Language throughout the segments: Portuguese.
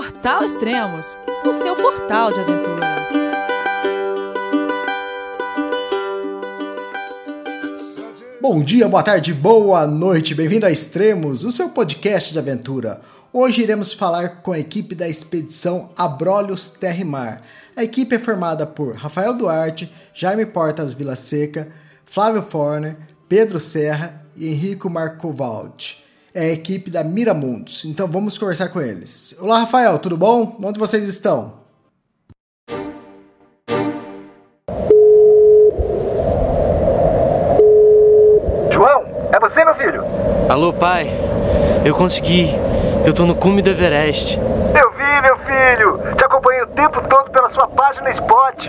Portal Extremos, o seu portal de aventura. Bom dia, boa tarde, boa noite, bem-vindo a Extremos, o seu podcast de aventura. Hoje iremos falar com a equipe da expedição Abrolhos Terra e Mar. A equipe é formada por Rafael Duarte, Jaime Portas Vila Seca, Flávio Forner, Pedro Serra e Henrico Marcovaldi é a equipe da Miramundos. Então vamos conversar com eles. Olá, Rafael, tudo bom? Onde vocês estão? João, é você, meu filho? Alô, pai. Eu consegui. Eu tô no cume do Everest. Eu vi, meu filho. Te acompanhei o tempo todo pela sua página Spot.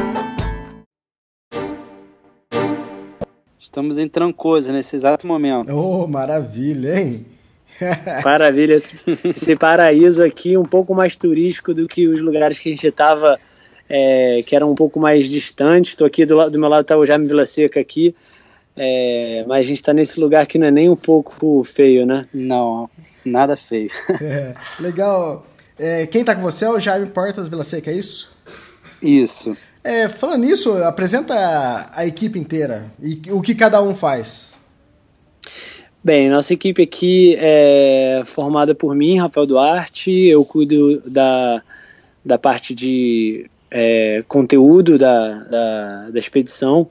Estamos em Trancoso nesse exato momento. Oh, maravilha, hein? Maravilha. Esse paraíso aqui um pouco mais turístico do que os lugares que a gente estava, é, que eram um pouco mais distantes. Estou aqui do, do meu lado está o Jaime Vila Seca aqui. É, mas a gente está nesse lugar que não é nem um pouco feio, né? Não, nada feio. É, legal. É, quem está com você é o Jaime Portas Vila Seca, é isso? Isso. É, falando nisso, apresenta a, equipe inteira e o que cada um faz. Bem, nossa equipe aqui é formada por mim, Rafael Duarte, eu cuido da, da parte de é, conteúdo da, da, da expedição.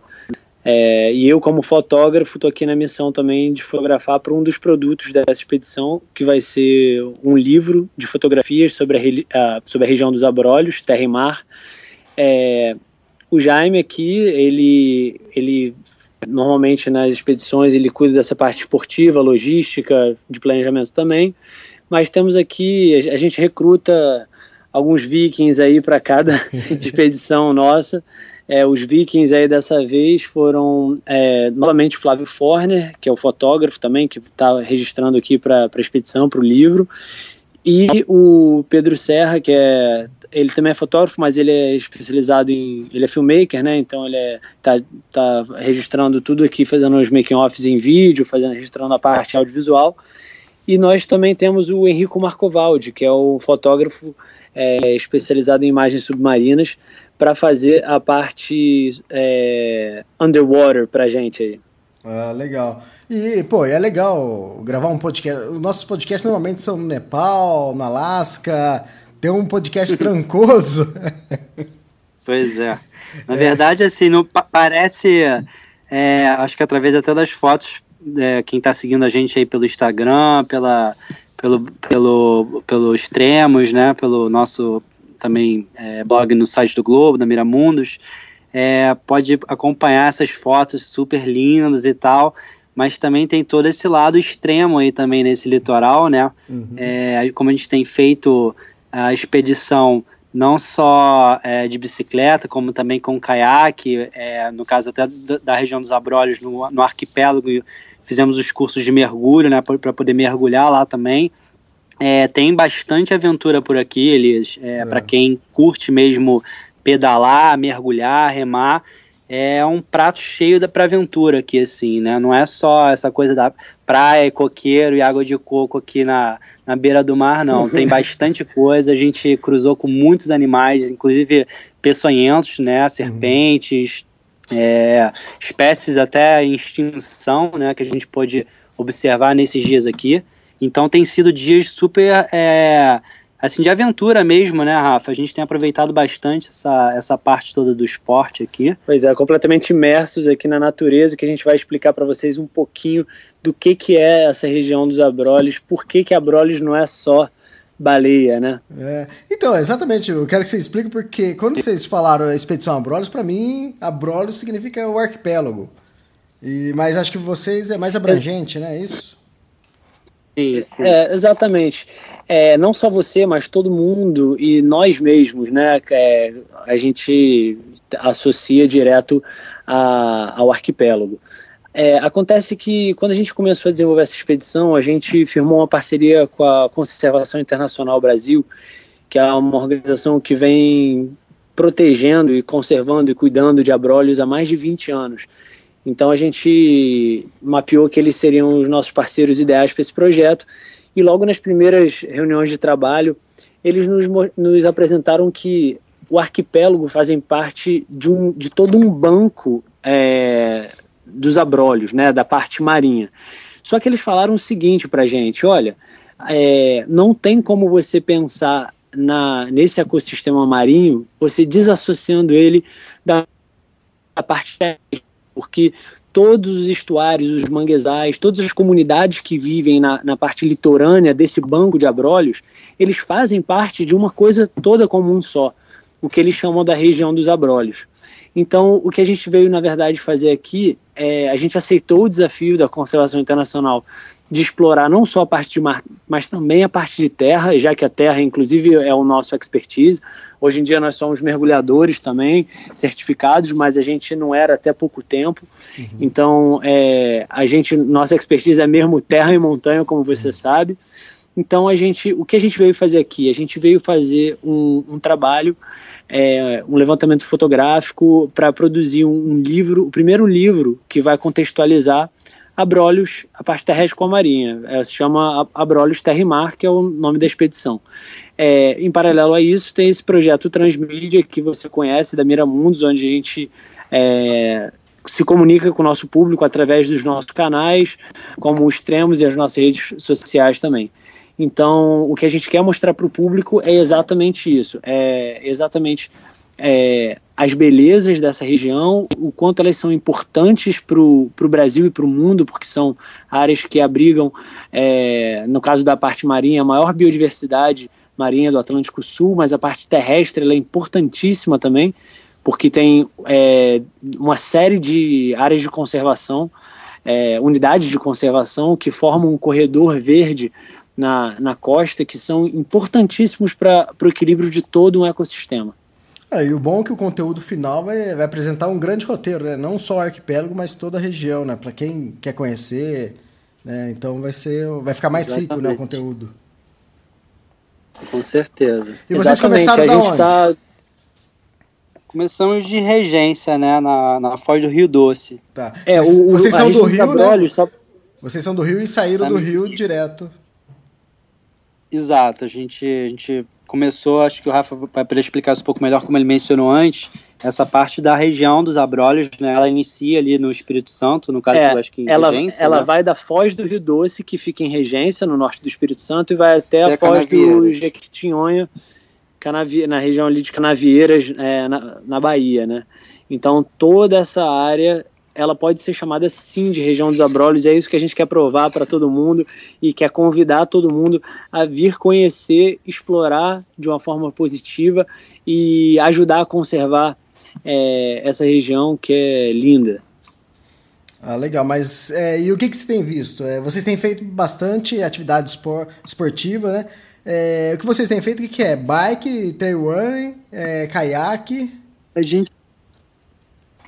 É, e eu, como fotógrafo, estou aqui na missão também de fotografar para um dos produtos dessa expedição, que vai ser um livro de fotografias sobre a sobre a região dos Abrolhos, Terra e Mar, é, o Jaime aqui, ele, ele normalmente nas expedições ele cuida dessa parte esportiva, logística, de planejamento também, mas temos aqui, a gente recruta alguns vikings aí para cada expedição nossa. É, os vikings aí dessa vez foram é, novamente Flávio Forner, que é o fotógrafo também, que está registrando aqui para a expedição, para o livro, e o Pedro Serra, que é ele também é fotógrafo, mas ele é especializado em. Ele é filmmaker, né? Então ele é, tá, tá registrando tudo aqui, fazendo os making-offs em vídeo, fazendo, registrando a parte audiovisual. E nós também temos o Henrico Marcovaldi, que é o fotógrafo é, especializado em imagens submarinas, para fazer a parte é, underwater para gente aí. Ah, legal. E, pô, é legal gravar um podcast. Os nossos podcasts normalmente são no Nepal, no Alasca, tem um podcast trancoso. Pois é. Na é. verdade, assim, não, parece. É, acho que através até das fotos, é, quem está seguindo a gente aí pelo Instagram, pela, pelo, pelo, pelo Extremos, né? Pelo nosso também é, blog no site do Globo, da Miramundos, é, pode acompanhar essas fotos super lindas e tal mas também tem todo esse lado extremo aí também nesse litoral, né? Uhum. É, como a gente tem feito a expedição não só é, de bicicleta, como também com caiaque, é, no caso até da região dos Abrolhos, no, no arquipélago, fizemos os cursos de mergulho, né, para poder mergulhar lá também. É, tem bastante aventura por aqui, Elias, é, é. para quem curte mesmo pedalar, mergulhar, remar, é um prato cheio da pra aventura aqui, assim, né? Não é só essa coisa da praia, coqueiro e água de coco aqui na, na beira do mar, não. Tem bastante coisa. A gente cruzou com muitos animais, inclusive peçonhentos, né? Serpentes, é, espécies até em extinção, né? Que a gente pôde observar nesses dias aqui. Então tem sido dias super é, assim, de aventura mesmo, né, Rafa? A gente tem aproveitado bastante essa, essa parte toda do esporte aqui. Pois é, completamente imersos aqui na natureza, que a gente vai explicar para vocês um pouquinho do que, que é essa região dos Abrolhos, por que, que Abrolhos não é só baleia, né? É. Então, exatamente, eu quero que você explique porque quando vocês falaram a expedição Abrolhos, para mim, Abrolhos significa o arquipélago. E, mas acho que vocês é mais abrangente, né? É isso? Isso. É, exatamente é, não só você, mas todo mundo e nós mesmos, né? É, a gente associa direto a, ao arquipélago. É, acontece que quando a gente começou a desenvolver essa expedição, a gente firmou uma parceria com a Conservação Internacional Brasil, que é uma organização que vem protegendo e conservando e cuidando de abrolhos há mais de 20 anos. Então a gente mapeou que eles seriam os nossos parceiros ideais para esse projeto e logo nas primeiras reuniões de trabalho eles nos, nos apresentaram que o arquipélago fazem parte de, um, de todo um banco é, dos abrolhos, né, da parte marinha. Só que eles falaram o seguinte para gente, olha, é, não tem como você pensar na, nesse ecossistema marinho, você desassociando ele da, da parte porque todos os estuários, os manguezais, todas as comunidades que vivem na, na, parte litorânea desse banco de abrolhos, eles fazem parte de uma coisa toda como um só, o que eles chamam da região dos abrolhos. Então, o que a gente veio, na verdade, fazer aqui é a gente aceitou o desafio da conservação internacional de explorar não só a parte de mar, mas também a parte de terra, já que a terra, inclusive, é o nosso expertise. Hoje em dia nós somos mergulhadores também, certificados, mas a gente não era até pouco tempo. Uhum. Então, é, a gente, nossa expertise é mesmo terra e montanha, como você uhum. sabe. Então, a gente, o que a gente veio fazer aqui? A gente veio fazer um, um trabalho é, um levantamento fotográfico para produzir um, um, livro, o primeiro livro que vai contextualizar Abrolhos, a parte terrestre com a marinha. É, se chama Abrolhos Terra e Mar, que é o nome da expedição. É, em paralelo a isso, tem esse projeto Transmídia, que você conhece, da Miramundos, onde a gente é, se comunica com o nosso público através dos nossos canais, como os Extremos e as nossas redes sociais também. Então, o que a gente quer mostrar para o público é exatamente isso, é exatamente é, as belezas dessa região, o quanto elas são importantes para o Brasil e para o mundo, porque são áreas que abrigam, é, no caso da parte marinha, a maior biodiversidade marinha do Atlântico Sul, mas a parte terrestre é importantíssima também, porque tem é, uma série de áreas de conservação, é, unidades de conservação que formam um corredor verde na, na costa que são importantíssimos para o equilíbrio de todo um ecossistema. É, e o bom é que o conteúdo final vai, vai apresentar um grande roteiro, né? não só o arquipélago, mas toda a região, né? Para quem quer conhecer, né? Então vai ser, vai ficar mais Exatamente. rico, né, o conteúdo. Com certeza. E vocês Exatamente. começaram a da gente onde? Tá... Começamos de regência, né, na, na Foz do Rio Doce. Tá. É, vocês, o, vocês são do Rio, né? Só... Vocês são do Rio e saíram Sabe... do Rio direto. Exato, a gente, a gente começou, acho que o Rafa vai poder explicar isso um pouco melhor, como ele mencionou antes, essa parte da região dos abrolhos, né, ela inicia ali no Espírito Santo, no caso, é, acho que em ela, Regência. Ela né? vai da Foz do Rio Doce, que fica em Regência, no norte do Espírito Santo, e vai até, até a Foz do Jequitinhonha, na região ali de Canavieiras, é, na, na Bahia, né. Então, toda essa área ela pode ser chamada sim de região dos abrolhos, é isso que a gente quer provar para todo mundo e quer convidar todo mundo a vir conhecer, explorar de uma forma positiva e ajudar a conservar é, essa região que é linda. Ah, legal, mas é, e o que, que você tem visto? É, vocês têm feito bastante atividade espor, esportiva, né? É, o que vocês têm feito, o que, que é? Bike, trail running, é, caiaque? A gente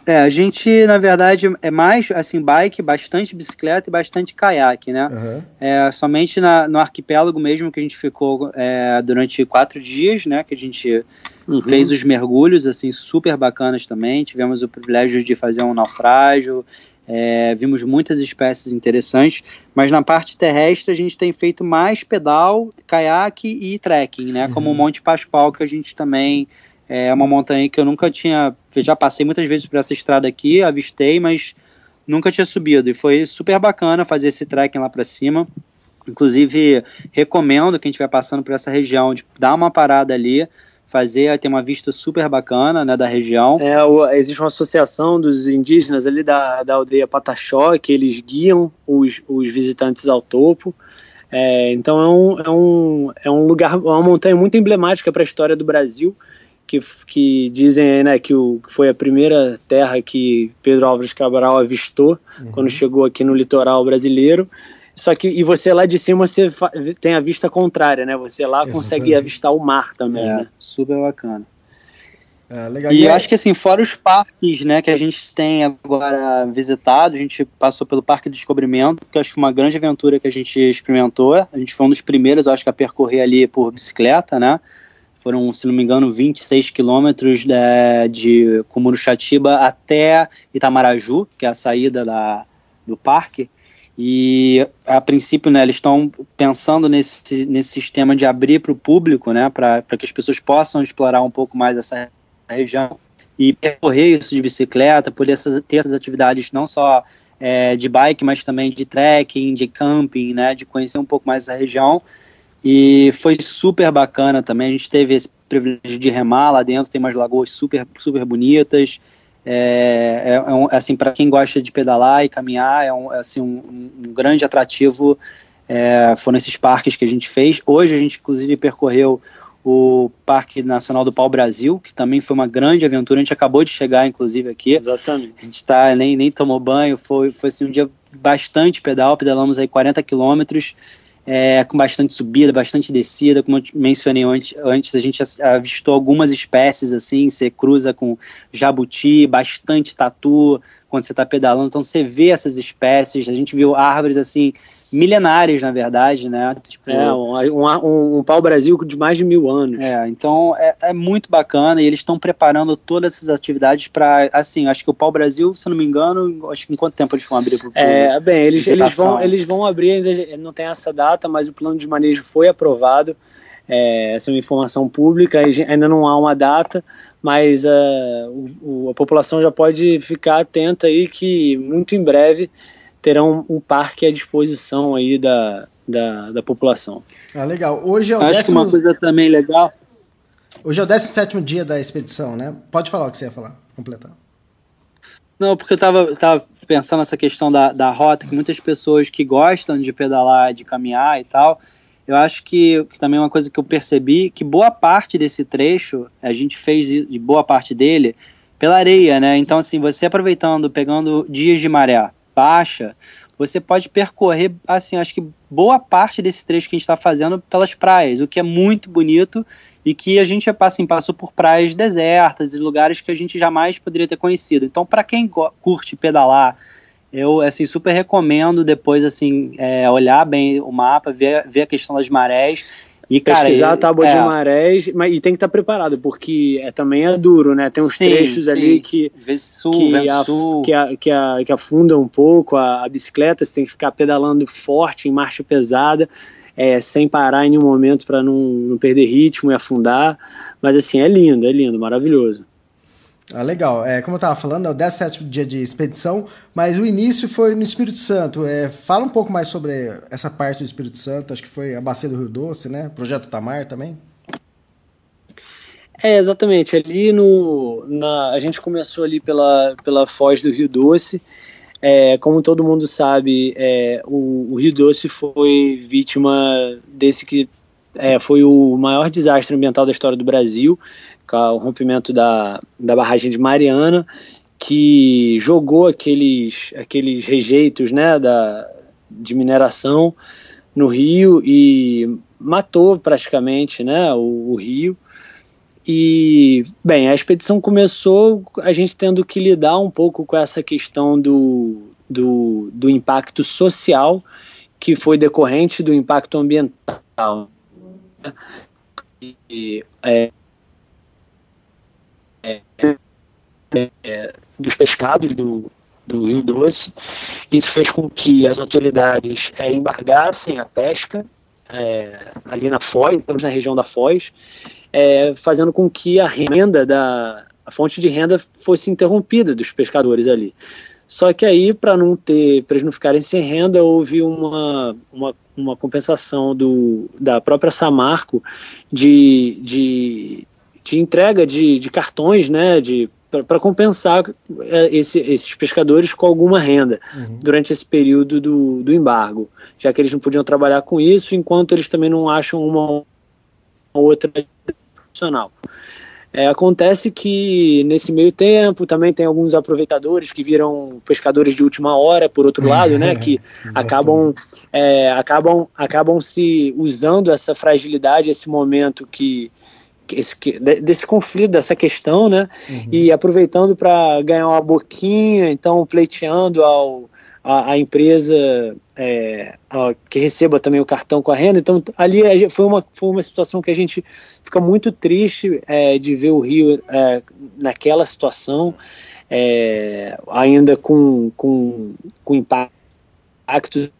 é, a gente, na verdade, é mais assim, bike, bastante bicicleta e bastante caiaque, né? Uhum. É, somente na, no arquipélago mesmo que a gente ficou é, durante quatro dias, né? Que a gente uhum. fez os mergulhos, assim, super bacanas também. Tivemos o privilégio de fazer um naufrágio, é, vimos muitas espécies interessantes, mas na parte terrestre a gente tem feito mais pedal, caiaque e trekking, né? Uhum. Como o Monte Pascoal, que a gente também é uma montanha que eu nunca tinha. Já passei muitas vezes por essa estrada aqui, avistei, mas nunca tinha subido. E foi super bacana fazer esse trekking lá para cima. Inclusive, recomendo quem estiver passando por essa região de dar uma parada ali, fazer, ter uma vista super bacana né, da região. É, o, existe uma associação dos indígenas ali da, da aldeia Pataxó, que eles guiam os, os visitantes ao topo. É, então é um, é, um, é um lugar, uma montanha muito emblemática para a história do Brasil que, que dizem né, que, o, que foi a primeira terra que Pedro Álvares Cabral avistou uhum. quando chegou aqui no litoral brasileiro. Só que e você lá de cima você tem a vista contrária, né? Você lá Exatamente. consegue avistar o mar também, é, né? Super bacana. É, legal. E, e eu é... acho que assim, fora os parques, né, que a gente tem agora visitado, a gente passou pelo Parque do Descobrimento, que eu acho que foi uma grande aventura que a gente experimentou. A gente foi um dos primeiros, eu acho que a percorrer ali por bicicleta, né? Foram, se não me engano, 26 quilômetros de, de Cumuruxatiba até Itamaraju, que é a saída da, do parque. E a princípio, né, eles estão pensando nesse, nesse sistema de abrir para o público, né, para que as pessoas possam explorar um pouco mais essa região e percorrer isso de bicicleta, poder essas, ter essas atividades não só é, de bike, mas também de trekking, de camping, né, de conhecer um pouco mais essa região. E foi super bacana também. A gente teve esse privilégio de remar lá dentro, tem umas lagoas super, super bonitas. É, é, é um, assim para quem gosta de pedalar e caminhar é um, é, assim um, um grande atrativo é, foram esses parques que a gente fez hoje a gente inclusive percorreu o Parque Nacional do Pau Brasil, que também foi uma grande aventura. A gente acabou de chegar, inclusive, aqui. Exatamente. A gente tá, nem, nem tomou banho, foi, foi assim, um dia bastante pedal, pedalamos aí 40 quilômetros, é, com bastante subida, bastante descida. Como eu mencionei antes, antes, a gente avistou algumas espécies, assim, você cruza com jabuti, bastante tatu quando você está pedalando. Então você vê essas espécies, a gente viu árvores, assim, milenares, na verdade, né? Tipo, é, um, um, um pau-brasil de mais de mil anos. É, então é, é muito bacana e eles estão preparando todas essas atividades para, assim, acho que o pau-brasil, se não me engano, acho que em quanto tempo eles vão abrir para o É, bem, eles, eles, vão, eles vão abrir, ainda não tem essa data, mas o plano de manejo foi aprovado, é, essa é uma informação pública, ainda não há uma data, mas uh, o, a população já pode ficar atenta aí que muito em breve terão um parque à disposição aí da, da, da população. Ah, legal. Hoje é o Acho décimo... uma coisa também legal. Hoje é o 17 dia da expedição, né? Pode falar o que você ia falar, completar. Não, porque eu estava tava pensando nessa questão da, da rota, que muitas pessoas que gostam de pedalar, de caminhar e tal, eu acho que, que também é uma coisa que eu percebi, que boa parte desse trecho, a gente fez de boa parte dele pela areia, né? Então, assim, você aproveitando, pegando dias de maré, baixa, você pode percorrer, assim, acho que boa parte desse trecho que a gente está fazendo pelas praias, o que é muito bonito e que a gente assim, passou por praias desertas e lugares que a gente jamais poderia ter conhecido. Então, para quem curte pedalar, eu assim super recomendo depois assim é, olhar bem o mapa, ver, ver a questão das marés e, cara, pesquisar a tábua é. de marés, mas e tem que estar tá preparado, porque é, também é duro, né? Tem uns sim, trechos sim. ali que, sul, que, que, a, que, a, que afunda um pouco a, a, bicicleta, você tem que ficar pedalando forte, em marcha pesada, é, sem parar em nenhum momento para não, não perder ritmo e afundar. Mas assim, é lindo, é lindo, maravilhoso. Ah, legal. É, como eu estava falando, é o 17 dia de expedição, mas o início foi no Espírito Santo. É, fala um pouco mais sobre essa parte do Espírito Santo, acho que foi a Bacia do Rio Doce, né? Projeto Tamar também. É, exatamente. Ali no. Na, a gente começou ali pela, pela foz do Rio Doce. É, como todo mundo sabe, é, o, o, Rio Doce foi vítima desse que é, foi o maior desastre ambiental da história do Brasil o rompimento da, da barragem de Mariana, que jogou aqueles, aqueles rejeitos né, da, de mineração no rio e matou praticamente né, o, o rio. E, bem, a expedição começou a gente tendo que lidar um pouco com essa questão do, do, do impacto social que foi decorrente do impacto ambiental. E, é, é, dos pescados do, do Rio Doce. Isso fez com que as autoridades é, embargassem a pesca é, ali na Foz, estamos na região da Foz, é, fazendo com que a renda da a fonte de renda fosse interrompida dos pescadores ali. Só que aí, para não ter, para eles não ficarem sem renda, houve uma, uma, uma compensação do, da própria Samarco de, de de entrega de, de cartões, né, de para compensar é, esse, esses pescadores com alguma renda uhum. durante esse período do, do embargo, já que eles não podiam trabalhar com isso, enquanto eles também não acham uma outra profissional. É, acontece que nesse meio tempo também tem alguns aproveitadores que viram pescadores de última hora, por outro lado, né, que acabam, é, acabam, acabam se usando essa fragilidade, esse momento que esse, desse conflito, dessa questão, né? Uhum. E aproveitando para ganhar uma boquinha, então pleiteando ao, a, a empresa é, a, que receba também o cartão com a renda. Então ali foi uma, foi uma situação que a gente fica muito triste é, de ver o Rio é, naquela situação, é, ainda com, com, com impactos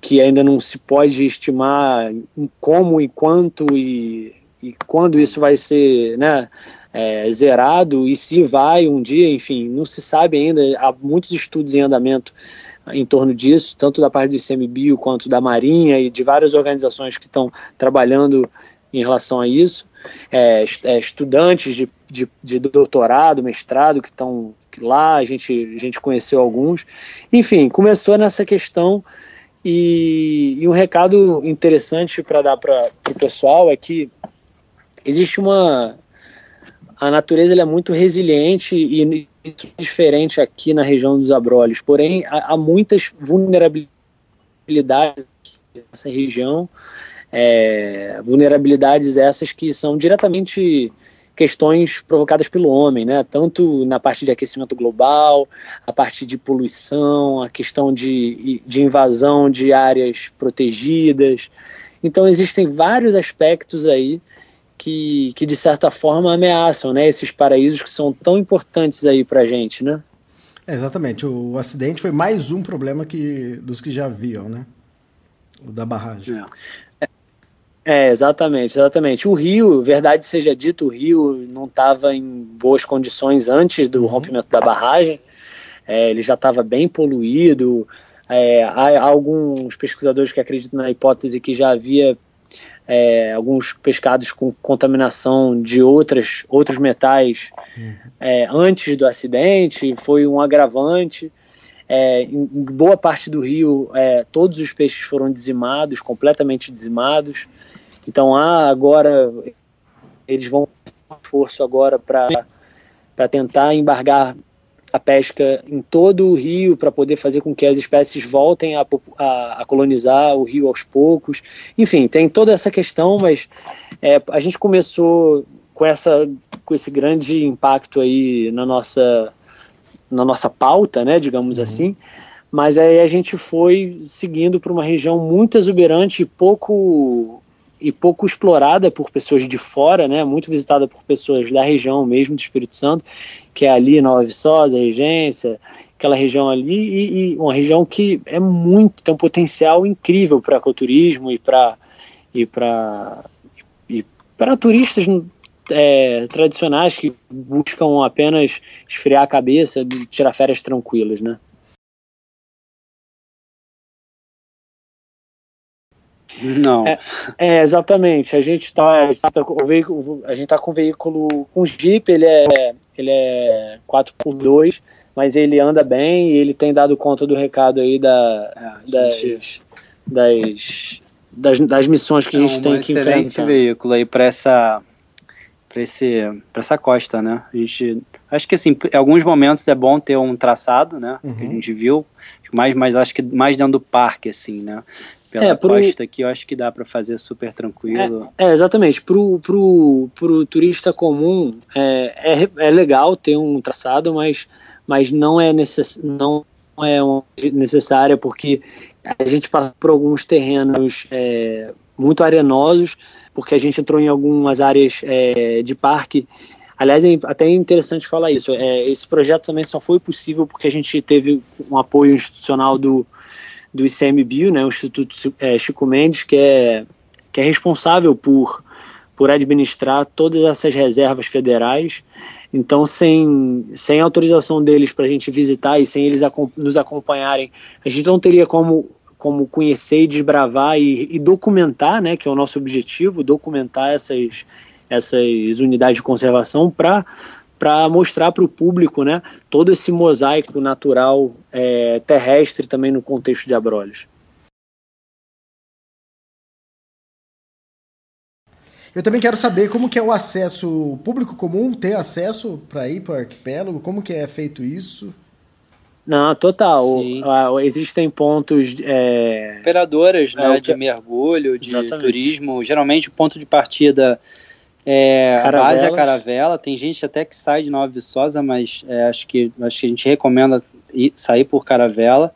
que ainda não se pode estimar como e quanto e e quando isso vai ser né, é, zerado e se vai um dia, enfim, não se sabe ainda. Há muitos estudos em andamento em torno disso, tanto da parte do ICMBio quanto da Marinha e de várias organizações que estão trabalhando em relação a isso. É, é, estudantes de, de, de, doutorado, mestrado que estão lá, a gente, a gente conheceu alguns. Enfim, começou nessa questão. E, e um recado interessante para dar para o pessoal é que existe uma a natureza é muito resiliente e é diferente aqui na região dos abrolhos. Porém, há, há muitas vulnerabilidades nessa região, é, vulnerabilidades essas que são diretamente questões provocadas pelo homem, né? Tanto na parte de aquecimento global, a parte de poluição, a questão de, de invasão de áreas protegidas. Então existem vários aspectos aí que, que de certa forma ameaçam, né, esses paraísos que são tão importantes aí para a gente, né? É, exatamente. O, o, acidente foi mais um problema que dos que já haviam, né? O da barragem. É. é, exatamente, exatamente. O rio, verdade seja dito, o rio não estava em boas condições antes do uhum. rompimento da barragem. É, ele já estava bem poluído. É, há alguns pesquisadores que acreditam na hipótese que já havia é, alguns pescados com contaminação de outras, outros metais é, antes do acidente, foi um agravante. É, em boa parte do rio, é, todos os peixes foram dizimados, completamente dizimados. Então, agora, eles vão esforço agora para tentar embargar a pesca em todo o rio para poder fazer com que as espécies voltem a, a, a, colonizar o rio aos poucos. Enfim, tem toda essa questão, mas é, a gente começou com, essa, com esse grande impacto aí na nossa, na nossa pauta, né, digamos uhum. assim, mas aí a gente foi seguindo para uma região muito exuberante e pouco e pouco explorada por pessoas de fora, né, muito visitada por pessoas da região mesmo do Espírito Santo, que é ali Nova Viçosa, Regência, aquela região ali e, e, uma região que é muito tem um potencial incrível para ecoturismo e para e para e para turistas é, tradicionais que buscam apenas esfriar a cabeça, tirar férias tranquilas, né? Não. É, é, exatamente. A gente está tá, com o veículo, a gente tá com o veículo com Jeep, ele é ele é 4x2, mas ele anda bem e ele tem dado conta do recado aí da, é, das, das, das, das, missões que é a gente tem que enfrentar. É um excelente veículo aí para essa para esse para essa costa, né? A gente acho que assim, em alguns momentos é bom ter um traçado, né? Uhum. Que a gente viu, mas mas acho que mais dentro do parque assim, né? Pela é, pro... costa aqui, eu acho que dá para fazer super tranquilo. É, é, exatamente. Pro, pro turista comum é, é, é legal ter um traçado, mas, mas não é necess, não é necessária porque a gente passa por alguns terrenos é, muito arenosos, porque a gente entrou em algumas áreas é, de parque. Aliás, é até interessante falar isso. É, esse projeto também só foi possível porque a gente teve um apoio institucional do, do ICMBio, né, o Instituto é, Chico Mendes, que é, que é responsável por, por administrar todas essas reservas federais. Então, sem, sem autorização deles para a gente visitar e sem eles nos acompanharem, a gente não teria como, como conhecer e desbravar e, e documentar, né, que é o nosso objetivo, documentar essas, essas unidades de conservação para para mostrar para o público né, todo esse mosaico natural é, terrestre também no contexto de Abrolhos. Eu também quero saber como que é o acesso, o público comum tem acesso para ir para o arquipélago, como que é feito isso? Não, total. Existem pontos. É... Operadoras né, é, de mergulho, de Exatamente. turismo. Geralmente o ponto de partida É, a base é a Caravela, tem gente até que sai de Nova Viçosa, mas é, acho, que, acho que a gente recomenda ir, sair por Caravela.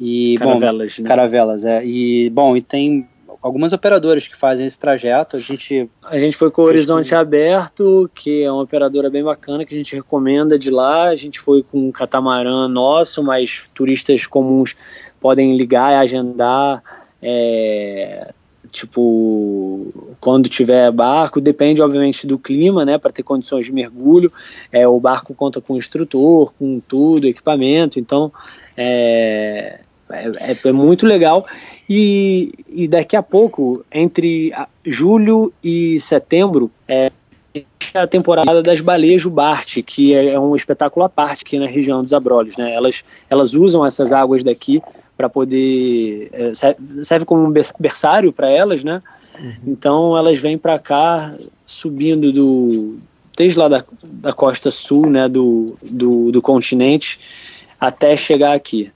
E, Caravelas, bom, né? Caravelas, é. E, bom, e tem algumas operadoras que fazem esse trajeto. A gente, a gente foi com o Horizonte Aberto, que é uma operadora bem bacana que a gente recomenda de lá. A gente foi com um catamarã nosso, mas turistas comuns podem ligar e agendar. É, tipo, quando tiver barco, depende obviamente do clima, né, para ter condições de mergulho. É, o barco conta com instrutor, com tudo, equipamento, então é, é, é muito legal. E, e, daqui a pouco, entre julho e setembro, é a temporada das baleias Jubarte, que é um espetáculo à parte aqui na região dos Abrolhos. Né? Elas, elas usam essas águas daqui para poder. É, serve como um berçário para elas, né? Uhum. Então elas vêm para cá subindo do. desde lá da, da costa sul né, do, do, do continente até chegar aqui.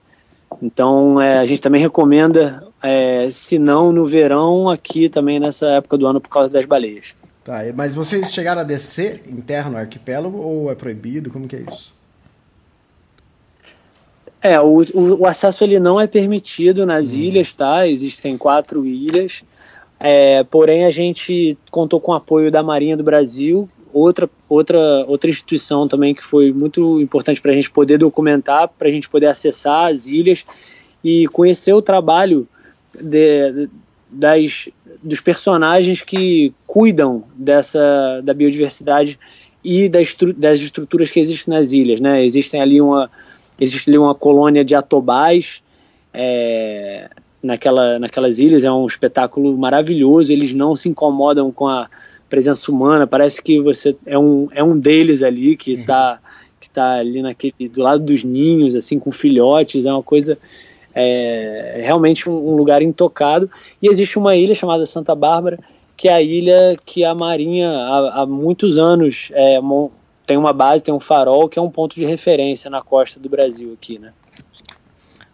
Então é, a gente também recomenda, é, se não no verão, aqui também nessa época do ano por causa das baleias. Tá, mas vocês chegaram a descer terra no arquipélago ou é proibido? Como que é isso? É, o, o, acesso ele não é permitido nas hum. ilhas, tá? Existem quatro ilhas. É, porém, a gente contou com o apoio da Marinha do Brasil, outra, outra, outra instituição também que foi muito importante para a gente poder documentar, para a gente poder acessar as ilhas e conhecer o trabalho de, das, dos personagens que cuidam dessa da biodiversidade e das, das estruturas que existem nas ilhas, né? Existem ali uma existe ali uma colônia de atobais é, naquela, naquelas ilhas, é um espetáculo maravilhoso, eles não se incomodam com a presença humana, parece que você é um, é um deles ali que está uhum. que tá ali naquele, do lado dos ninhos, assim, com filhotes, é uma coisa é, realmente um, um lugar intocado, e existe uma ilha chamada Santa Bárbara, que é a ilha que a Marinha há, há muitos anos é, tem uma base, tem um farol que é um ponto de referência na costa do Brasil aqui, né?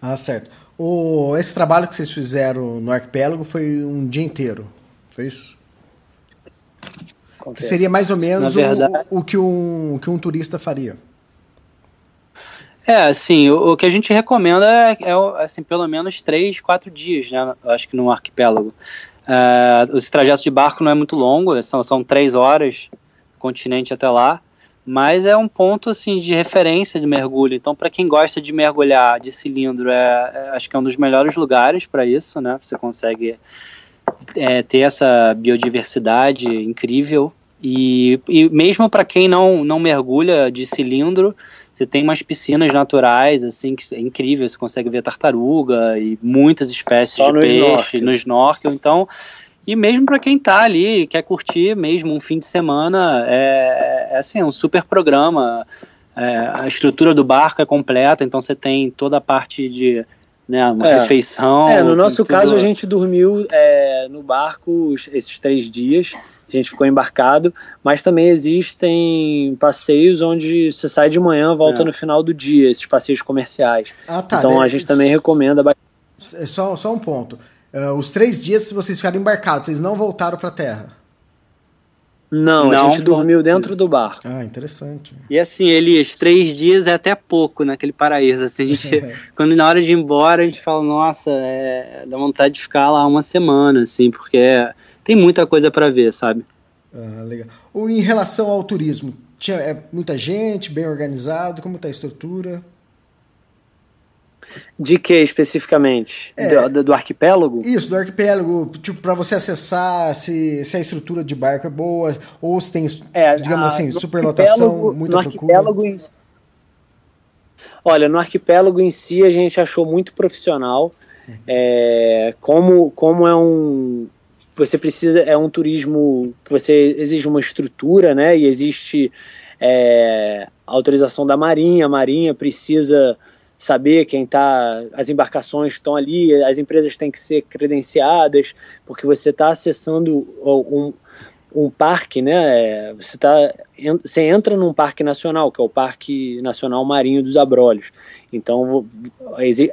Ah, certo. O, esse trabalho que vocês fizeram no arquipélago foi um dia inteiro, foi isso? Seria mais ou menos verdade, o, o, que um, o que um turista faria. É, assim, o, o que a gente recomenda é, é, assim, pelo menos três, quatro dias, né? Acho que no arquipélago. Uh, esse trajeto de barco não é muito longo, são, são três horas continente até lá mas é um ponto assim de referência de mergulho. Então, para quem gosta de mergulhar de cilindro, é, é, acho que é um dos melhores lugares para isso, né? Você consegue é, ter essa biodiversidade incrível e, e mesmo para quem não não mergulha de cilindro, você tem umas piscinas naturais assim que é incrível. Você consegue ver tartaruga e muitas espécies Só de no peixe snorkel. no snorkel. Então e mesmo para quem está ali quer curtir mesmo um fim de semana, é, é assim, é um super programa. É, a estrutura do barco é completa, então você tem toda a parte de né, uma é. refeição. É, no nosso caso a gente dormiu é, no barco esses três dias, a gente ficou embarcado, mas também existem passeios onde você sai de manhã, volta é. no final do dia, esses passeios comerciais. Ah, tá, então a gente também recomenda. É só, só um ponto. Uh, os três dias, se vocês ficaram embarcados, vocês não voltaram para a Terra? Não, não, a gente dormiu dentro do barco. Ah, interessante. E assim, Elias, três dias é até pouco naquele paraíso. Assim, a gente, quando na hora de ir embora, a gente fala, nossa, é, dá vontade de ficar lá uma semana, assim, porque tem muita coisa para ver, sabe? Ah, legal. Ou em relação ao turismo, tinha é, muita gente, bem organizado, como está a estrutura? De que especificamente? É, do, do, arquipélago? Isso, do arquipélago. Tipo, para você acessar se, se a estrutura de barco é boa, ou se tem, é, digamos a, assim, superlotação, muita no. Arquipélago em, olha, no arquipélago em si a gente achou muito profissional. Uhum. É, como, como é um. Você precisa. É um turismo que você exige uma estrutura, né? E existe é, autorização da Marinha. A Marinha precisa saber quem está, as embarcações estão ali, as empresas têm que ser credenciadas, porque você está acessando um, um parque, né? Você, tá, você entra num parque nacional, que é o Parque Nacional Marinho dos Abrolhos. Então,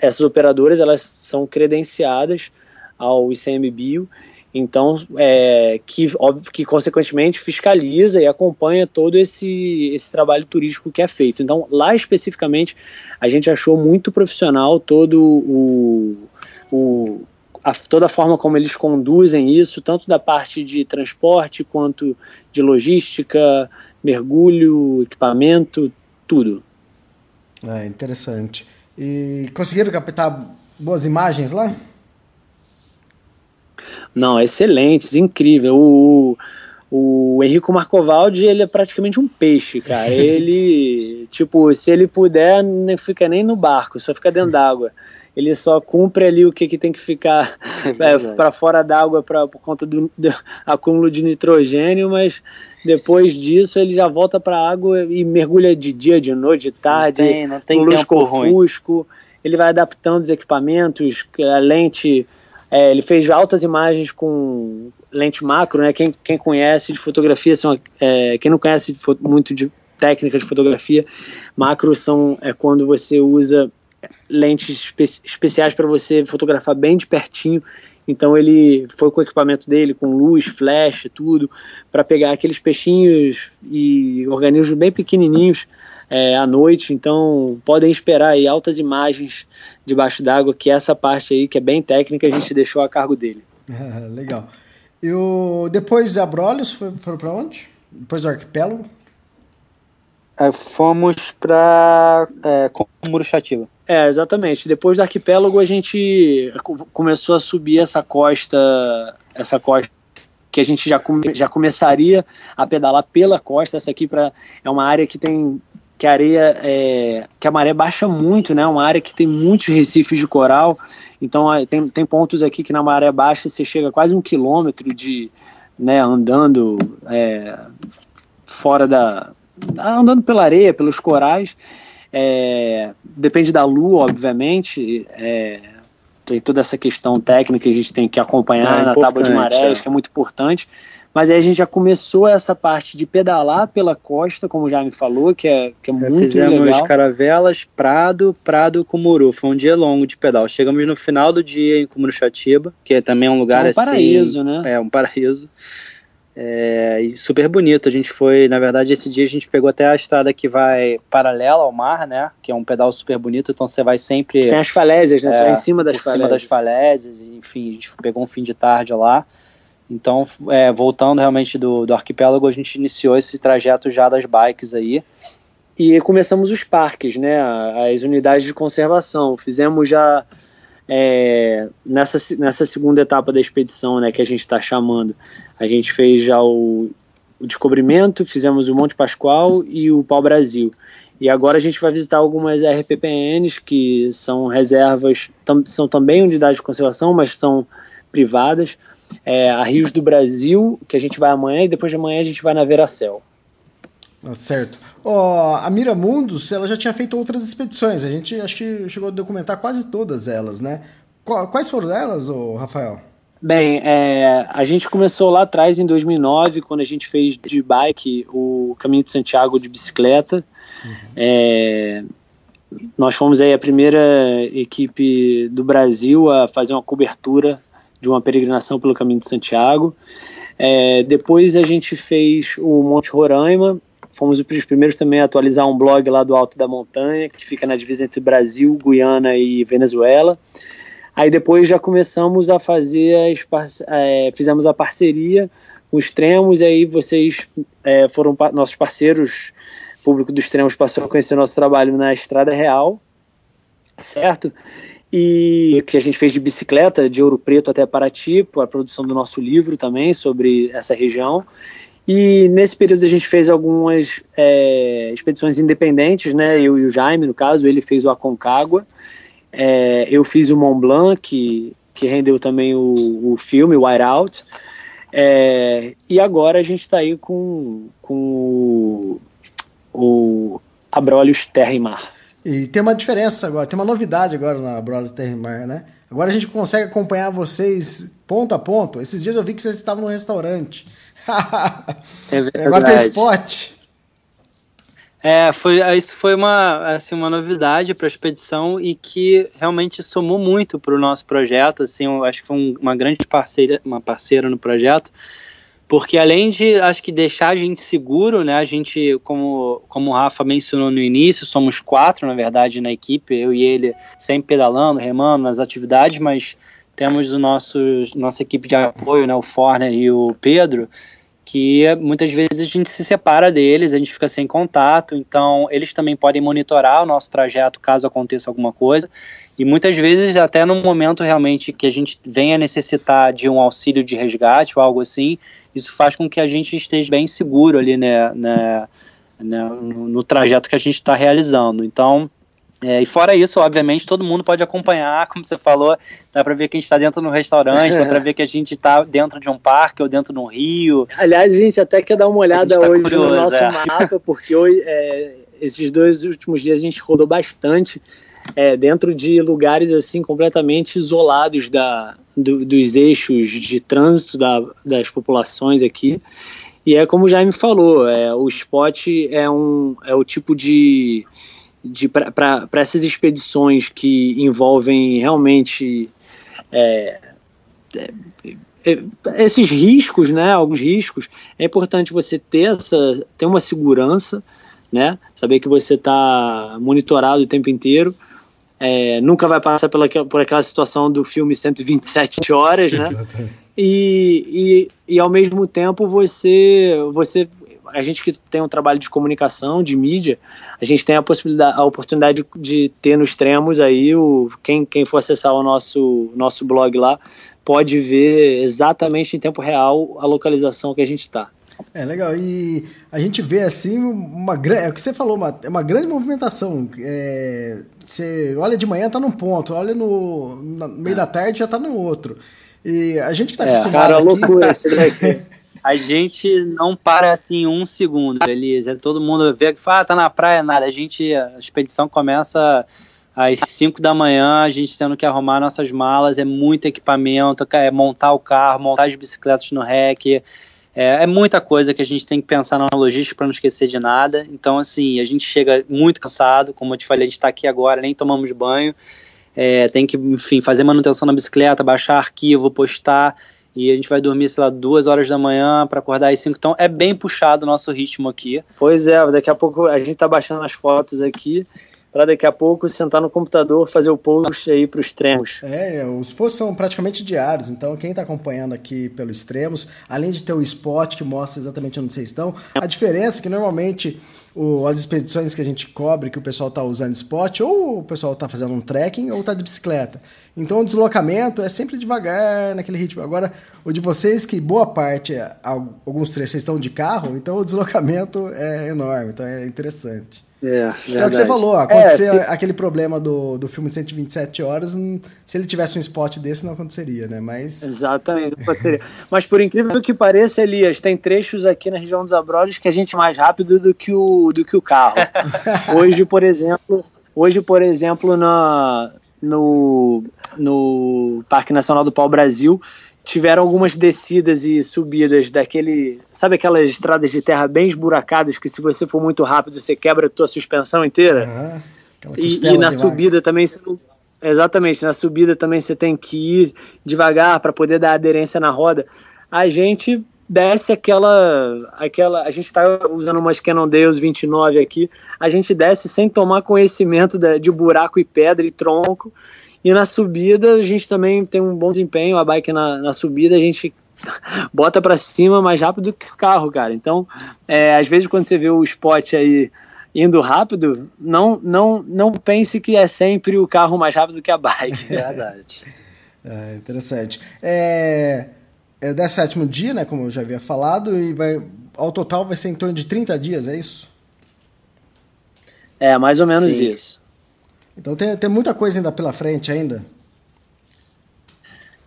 essas operadoras elas são credenciadas ao ICMBio Então, é, que, óbvio, que consequentemente fiscaliza e acompanha todo esse, esse trabalho turístico que é feito. Então, lá especificamente, a gente achou muito profissional todo o, o a, toda a forma como eles conduzem isso, tanto da parte de transporte quanto de logística, mergulho, equipamento, tudo. É interessante. E conseguiram captar boas imagens lá? Não, excelentes, incrível. O, o Henrico Marcovaldi, ele é praticamente um peixe, cara. Ele, tipo, se ele puder, não fica nem no barco, só fica dentro d'água. Ele só cumpre ali o que, que tem que ficar é, é para fora d'água por conta do, do, acúmulo de nitrogênio, mas depois disso ele já volta para a água e mergulha de dia, de noite, de tarde, não tem, não tem. Ele vai adaptando os equipamentos, a lente é, ele fez altas imagens com lente macro, né? Quem, quem conhece de fotografia, são, é, quem não conhece de muito de técnica de fotografia, macro são é quando você usa lentes espe especiais para você fotografar bem de pertinho. Então ele foi com o equipamento dele, com luz, flash, tudo, para pegar aqueles peixinhos e organismos bem pequenininhos é, à noite. Então podem esperar aí altas imagens debaixo d'água, que essa parte aí, que é bem técnica, a gente deixou a cargo dele. legal. E o, depois de Abrolhos, foram para onde? Depois do arquipélago? É, fomos para é, Muruxativa. É, exatamente. Depois do arquipélago, a gente começou a subir essa costa, essa costa que a gente já, come, já começaria a pedalar pela costa. Essa aqui pra, é uma área que tem que a areia é, que a maré baixa muito, né? Uma área que tem muitos recifes de coral. Então tem, tem pontos aqui que na maré baixa você chega a quase um quilômetro de né, andando é, fora da andando pela areia, pelos corais. É, depende da lua, obviamente. É, tem toda essa questão técnica que a gente tem que acompanhar é na tábua de marés, é. que é muito importante. Mas aí a gente já começou essa parte de pedalar pela costa, como já me falou, que é, que é muito fizemos legal. Fizemos Caravelas, Prado, Prado Cumuru. Foi um dia longo de pedal. Chegamos no final do dia em Cumuruxatiba, que é também um lugar é um assim... paraíso, né? É, um paraíso. É, e super bonito. A gente foi, na verdade, esse dia a gente pegou até a estrada que vai paralela ao mar, né? Que é um pedal super bonito, então você vai sempre. Tem as falésias, né? É, você vai em cima das falésias. cima das falésias, enfim, a gente pegou um fim de tarde lá. Então, é, voltando realmente do, do arquipélago, a gente iniciou esse trajeto já das bikes aí. E começamos os parques, né? As unidades de conservação. Fizemos já é, nessa, nessa segunda etapa da expedição, né? Que a gente está chamando. A gente fez já o, o descobrimento, fizemos o Monte Pascoal e o Pau Brasil. E agora a gente vai visitar algumas RPPNs que são reservas, tam, são também unidades de conservação, mas são privadas é, a Rios do Brasil, que a gente vai amanhã, e depois de amanhã a gente vai na Veracel. Ah, certo. Oh, a Miramundos, ela já tinha feito outras expedições. A gente acho que chegou a documentar quase todas elas, né? Quais foram elas, oh, Rafael? Bem, é, a gente começou lá atrás, em 2009, quando a gente fez de bike o Caminho de Santiago de bicicleta. Uhum. É, nós fomos aí a primeira equipe do Brasil a fazer uma cobertura de uma peregrinação pelo Caminho de Santiago. É, depois a gente fez o Monte Roraima, fomos os primeiros também a atualizar um blog lá do Alto da Montanha, que fica na divisa entre Brasil, Guiana e Venezuela. Aí depois já começamos a fazer, as, é, fizemos a parceria com os Extremos, e aí vocês é, foram pa nossos parceiros, público dos Extremos passou a conhecer nosso trabalho na Estrada Real, certo? E que a gente fez de bicicleta de Ouro Preto até Paraty, a produção do nosso livro também sobre essa região. E nesse período a gente fez algumas é, expedições independentes, né? Eu e o Jaime, no caso, ele fez o Aconcagua, é, eu fiz o Mont Blanc, que, que rendeu também o, o filme, White Out. É, e agora a gente está aí com, com o, o Abrolhos Terra e Mar. E tem uma diferença agora, tem uma novidade agora na Brothers Terrimar, né? Agora a gente consegue acompanhar vocês ponto a ponto. Esses dias eu vi que vocês estavam no restaurante. é. Agora tem spot. É, foi, isso foi uma, assim, uma novidade para a expedição e que realmente somou muito para o nosso projeto. Assim, eu acho que foi um, uma grande parceira, uma parceira no projeto, porque além de, acho que deixar a gente seguro, né? A gente, como, como o Rafa mencionou no início, somos quatro, na verdade, na equipe, eu e ele sempre pedalando, remando nas atividades, mas temos o nosso nossa equipe de apoio, né? O Forner e o Pedro que muitas vezes a gente se separa deles, a gente fica sem contato, então eles também podem monitorar o nosso trajeto caso aconteça alguma coisa. E muitas vezes, até no momento realmente que a gente venha necessitar de um auxílio de resgate ou algo assim, isso faz com que a gente esteja bem seguro ali né, né, né no, no trajeto que a gente está realizando. Então, é, e fora isso, obviamente, todo mundo pode acompanhar, como você falou, dá para ver que a gente está dentro de um restaurante, dá para ver que a gente está dentro de um parque ou dentro de um rio. Aliás, a gente até quer dar uma olhada tá hoje curioso, no nosso é. mapa, porque hoje, é, esses dois últimos dias a gente rodou bastante é, dentro de lugares assim completamente isolados da, do, dos eixos de trânsito da, das populações aqui. E é como o Jaime falou, é, o spot é, um, é o tipo de para essas expedições que envolvem realmente é, é, é, esses riscos, né, alguns riscos, é importante você ter essa ter uma segurança, né, saber que você está monitorado o tempo inteiro, é, nunca vai passar pela, por aquela situação do filme 127 horas, né? E, e, e ao mesmo tempo você você a gente que tem um trabalho de comunicação, de mídia, a gente tem a possibilidade, a oportunidade de, de ter no extremos aí o quem, quem for acessar o nosso nosso blog lá pode ver exatamente em tempo real a localização que a gente está. É legal. E a gente vê assim uma grande. É o que você falou, uma, é uma grande movimentação. É, você olha de manhã, tá num ponto, olha no, no meio é. da tarde, já tá no outro. E a gente que tá é, acostumado. Cara, aqui, loucura esse daqui. a gente não para assim um segundo, Elisa. É todo mundo vê que fala, ah, tá na praia, nada. A gente, a expedição começa às 5 da manhã, a gente tendo que arrumar nossas malas, é muito equipamento, é montar o carro, montar as bicicletas no rec. É, é muita coisa que a gente tem que pensar na logística para não esquecer de nada. Então, assim, a gente chega muito cansado, como eu te falei, a gente está aqui agora, nem tomamos banho. É, tem que, enfim, fazer manutenção na bicicleta, baixar arquivo, postar e a gente vai dormir, sei lá, duas horas da manhã para acordar às cinco. Então é bem puxado o nosso ritmo aqui. Pois é, daqui a pouco a gente tá baixando as fotos aqui para daqui a pouco sentar no computador, fazer o post aí para os extremos. É, os posts são praticamente diários, então quem está acompanhando aqui pelo extremos, além de ter o spot que mostra exatamente onde vocês estão, a diferença é que normalmente o, as expedições que a gente cobre, que o pessoal está usando spot, ou o pessoal está fazendo um trekking ou está de bicicleta. Então o deslocamento é sempre devagar, naquele ritmo. Agora, o de vocês, que boa parte, alguns trechos estão de carro, então o deslocamento é enorme, então é interessante. É, é o que você falou, aconteceu é, se... aquele problema do, do filme de 127 horas, se ele tivesse um spot desse não aconteceria, né? Mas... Exatamente, não aconteceria. Mas por incrível que pareça, Elias, tem trechos aqui na região dos Abrolhos que a gente é mais rápido do que o, do que o carro. hoje, por exemplo, hoje, por exemplo, na, no, no Parque Nacional do Pau Brasil, tiveram algumas descidas e subidas daquele. Sabe aquelas estradas de terra bem esburacadas que se você for muito rápido você quebra a tua suspensão inteira? E, e, na subida também você não, Exatamente, na subida também você tem que ir devagar para poder dar aderência na roda. A gente desce aquela. aquela a gente está usando umas Cannondales 29 aqui, a gente desce sem tomar conhecimento de, de buraco e pedra e tronco e na subida a gente também tem um bom desempenho, a bike na, na subida a gente bota para cima mais rápido que o carro, cara. Então, é, às vezes quando você vê o spot aí indo rápido, não, não, não pense que é sempre o carro mais rápido que a bike. É verdade. é, interessante. É, é o 17 dia, né, como eu já havia falado, e vai, ao total vai ser em torno de 30 dias, é isso? É, mais ou menos Sim. isso. Então tem, tem muita coisa ainda pela frente ainda.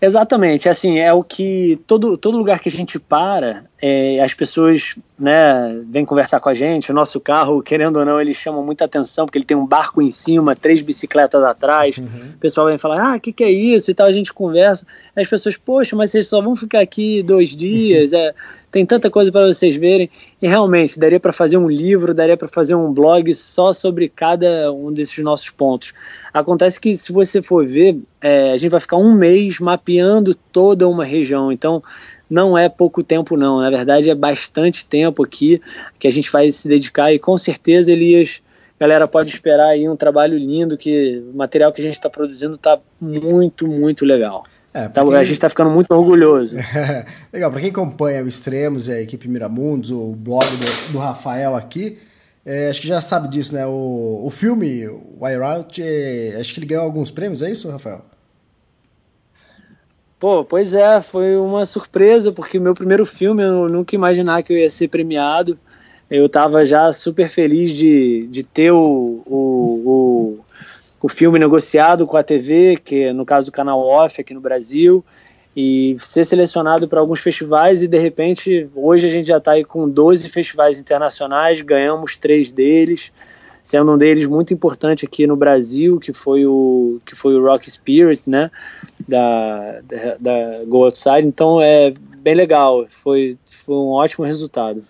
Exatamente, assim, é o que todo, todo lugar que a gente para, é, as pessoas né, vêm conversar com a gente. O nosso carro, querendo ou não, ele chama muita atenção porque ele tem um barco em cima, três bicicletas atrás. Uhum. O pessoal vem falar: Ah, o que, que é isso? E tal. A gente conversa. As pessoas, poxa, mas vocês só vão ficar aqui dois dias. É, tem tanta coisa para vocês verem. E realmente, daria para fazer um livro, daria para fazer um blog só sobre cada um desses nossos pontos. Acontece que, se você for ver, é, a gente vai ficar um mês mapeando toda uma região. Então não é pouco tempo não, na verdade é bastante tempo aqui que a gente vai se dedicar e com certeza Elias, galera pode esperar aí um trabalho lindo que o material que a gente está produzindo está muito, muito legal. É, tá, quem... A gente está ficando muito orgulhoso. legal, para quem acompanha o Extremos, a equipe Miramundos, o blog do, do Rafael aqui, é, acho que já sabe disso, né? O, o filme, o Out, é, acho que ele ganhou alguns prêmios, é isso, Rafael? Pô, pois é, foi uma surpresa, porque meu primeiro filme eu nunca imaginar que eu ia ser premiado. Eu estava já super feliz de, de ter o, o, o, o, filme negociado com a TV, que é no caso do canal Off aqui no Brasil, e ser selecionado para alguns festivais. E de repente, hoje a gente já está aí com 12 festivais internacionais, ganhamos três deles sendo um deles muito importante aqui no Brasil, que foi o que foi o Rock Spirit, né, da, da, da Go Outside. Então é bem legal, foi, foi um ótimo resultado.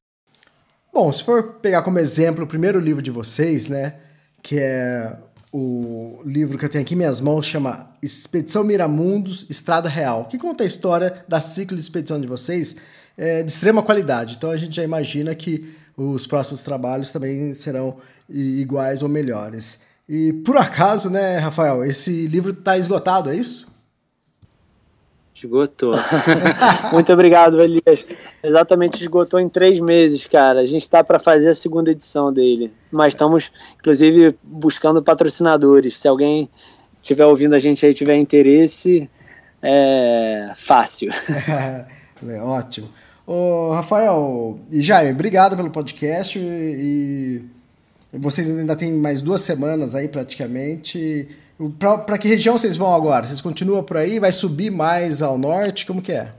Bom, se for pegar como exemplo o primeiro livro de vocês, né, que é o livro que eu tenho aqui em minhas mãos, chama Expedição Miramundos, Estrada Real, que conta a história da ciclo de expedição de vocês é, de extrema qualidade. Então a gente já imagina que os próximos trabalhos também serão iguais ou melhores. E por acaso, né, Rafael, esse livro está esgotado, é isso? Esgotou. Muito obrigado, Elias. Exatamente, esgotou em três meses, cara. A gente está para fazer a segunda edição dele. Mas estamos, inclusive, buscando patrocinadores. Se alguém estiver ouvindo a gente aí tiver interesse, é fácil. é, ótimo. Ô, Rafael e Jaime, obrigado pelo podcast e vocês ainda têm mais duas semanas aí praticamente. Para que região vocês vão agora? Vocês continuam por aí? Vai subir mais ao norte? Como que é?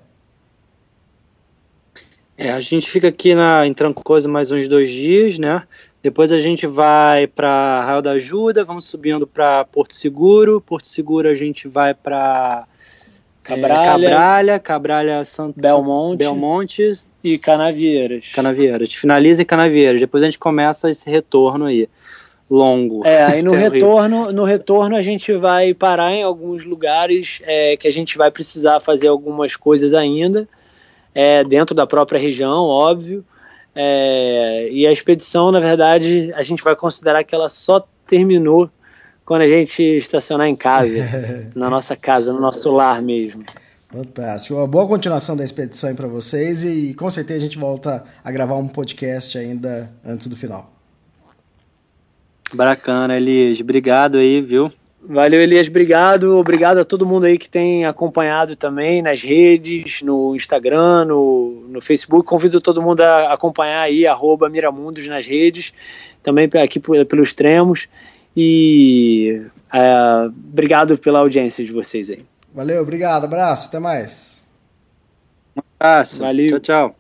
É, a gente fica aqui na, em Trancoso mais uns dois dias, né? Depois a gente vai para Arraial da Ajuda, vamos subindo para Porto Seguro. Porto Seguro a gente vai para Cabralha, é, Cabralha, Cabralha Santo Belmonte, Belmonte e Canavieiras. Canavieiras. Finaliza em Canavieiras. Depois a gente começa esse retorno aí longo. É, aí no retorno, no retorno a gente vai parar em alguns lugares é, que a gente vai precisar fazer algumas coisas ainda, é, dentro da própria região, óbvio. É, e a expedição, na verdade, a gente vai considerar que ela só terminou quando a gente estacionar em casa, na nossa casa, no nosso lar mesmo. Fantástico. Uma boa continuação da expedição para vocês e com certeza a gente volta a gravar um podcast ainda antes do final. Bacana, Elias. Obrigado aí, viu? Valeu, Elias. Obrigado. Obrigado a todo mundo aí que tem acompanhado também nas redes, no Instagram, no, no Facebook. Convido todo mundo a acompanhar aí, arroba Miramundos nas redes, também aqui pelos extremos. E é, obrigado pela audiência de vocês aí. Valeu, obrigado, abraço, até mais. Um abraço, valeu. Tchau, tchau.